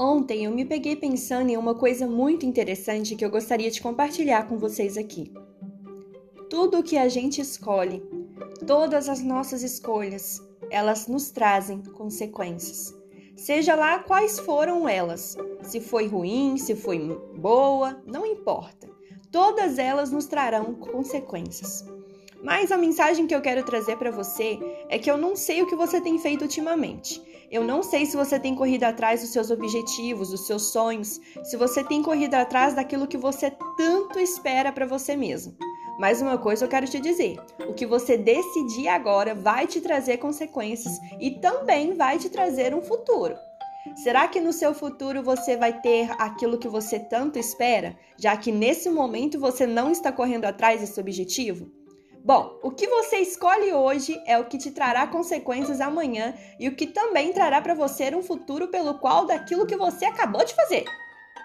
Ontem eu me peguei pensando em uma coisa muito interessante que eu gostaria de compartilhar com vocês aqui. Tudo o que a gente escolhe, todas as nossas escolhas, elas nos trazem consequências. Seja lá quais foram elas, se foi ruim, se foi boa, não importa. Todas elas nos trarão consequências. Mas a mensagem que eu quero trazer para você é que eu não sei o que você tem feito ultimamente. Eu não sei se você tem corrido atrás dos seus objetivos, dos seus sonhos, se você tem corrido atrás daquilo que você tanto espera para você mesmo. Mas uma coisa eu quero te dizer: o que você decidir agora vai te trazer consequências e também vai te trazer um futuro. Será que no seu futuro você vai ter aquilo que você tanto espera, já que nesse momento você não está correndo atrás desse objetivo? Bom, o que você escolhe hoje é o que te trará consequências amanhã e o que também trará para você um futuro pelo qual daquilo que você acabou de fazer.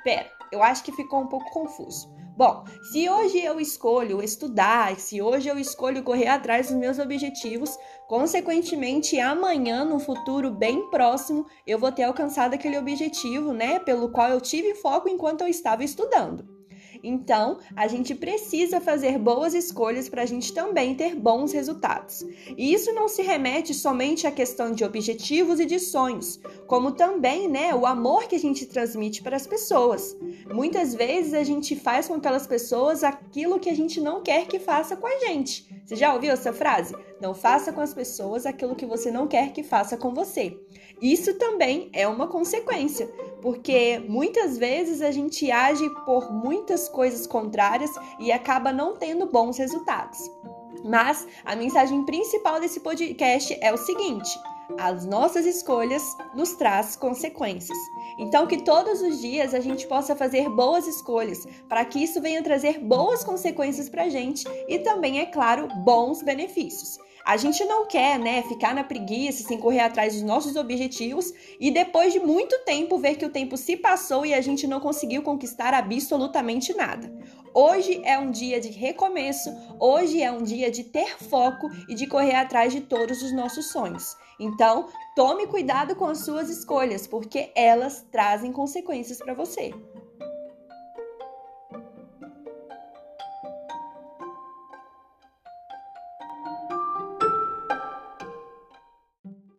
Pera, eu acho que ficou um pouco confuso. Bom, se hoje eu escolho estudar, se hoje eu escolho correr atrás dos meus objetivos, consequentemente amanhã, no futuro bem próximo, eu vou ter alcançado aquele objetivo, né, pelo qual eu tive foco enquanto eu estava estudando. Então, a gente precisa fazer boas escolhas para a gente também ter bons resultados. E isso não se remete somente à questão de objetivos e de sonhos, como também, né, o amor que a gente transmite para as pessoas. Muitas vezes a gente faz com aquelas pessoas aquilo que a gente não quer que faça com a gente. Você já ouviu essa frase? Não faça com as pessoas aquilo que você não quer que faça com você. Isso também é uma consequência, porque muitas vezes a gente age por muitas coisas contrárias e acaba não tendo bons resultados. Mas a mensagem principal desse podcast é o seguinte: as nossas escolhas nos traz consequências. Então que todos os dias a gente possa fazer boas escolhas, para que isso venha trazer boas consequências para a gente e também, é claro, bons benefícios. A gente não quer, né, ficar na preguiça, sem correr atrás dos nossos objetivos e depois de muito tempo ver que o tempo se passou e a gente não conseguiu conquistar absolutamente nada. Hoje é um dia de recomeço, hoje é um dia de ter foco e de correr atrás de todos os nossos sonhos. Então, tome cuidado com as suas escolhas, porque elas trazem consequências para você.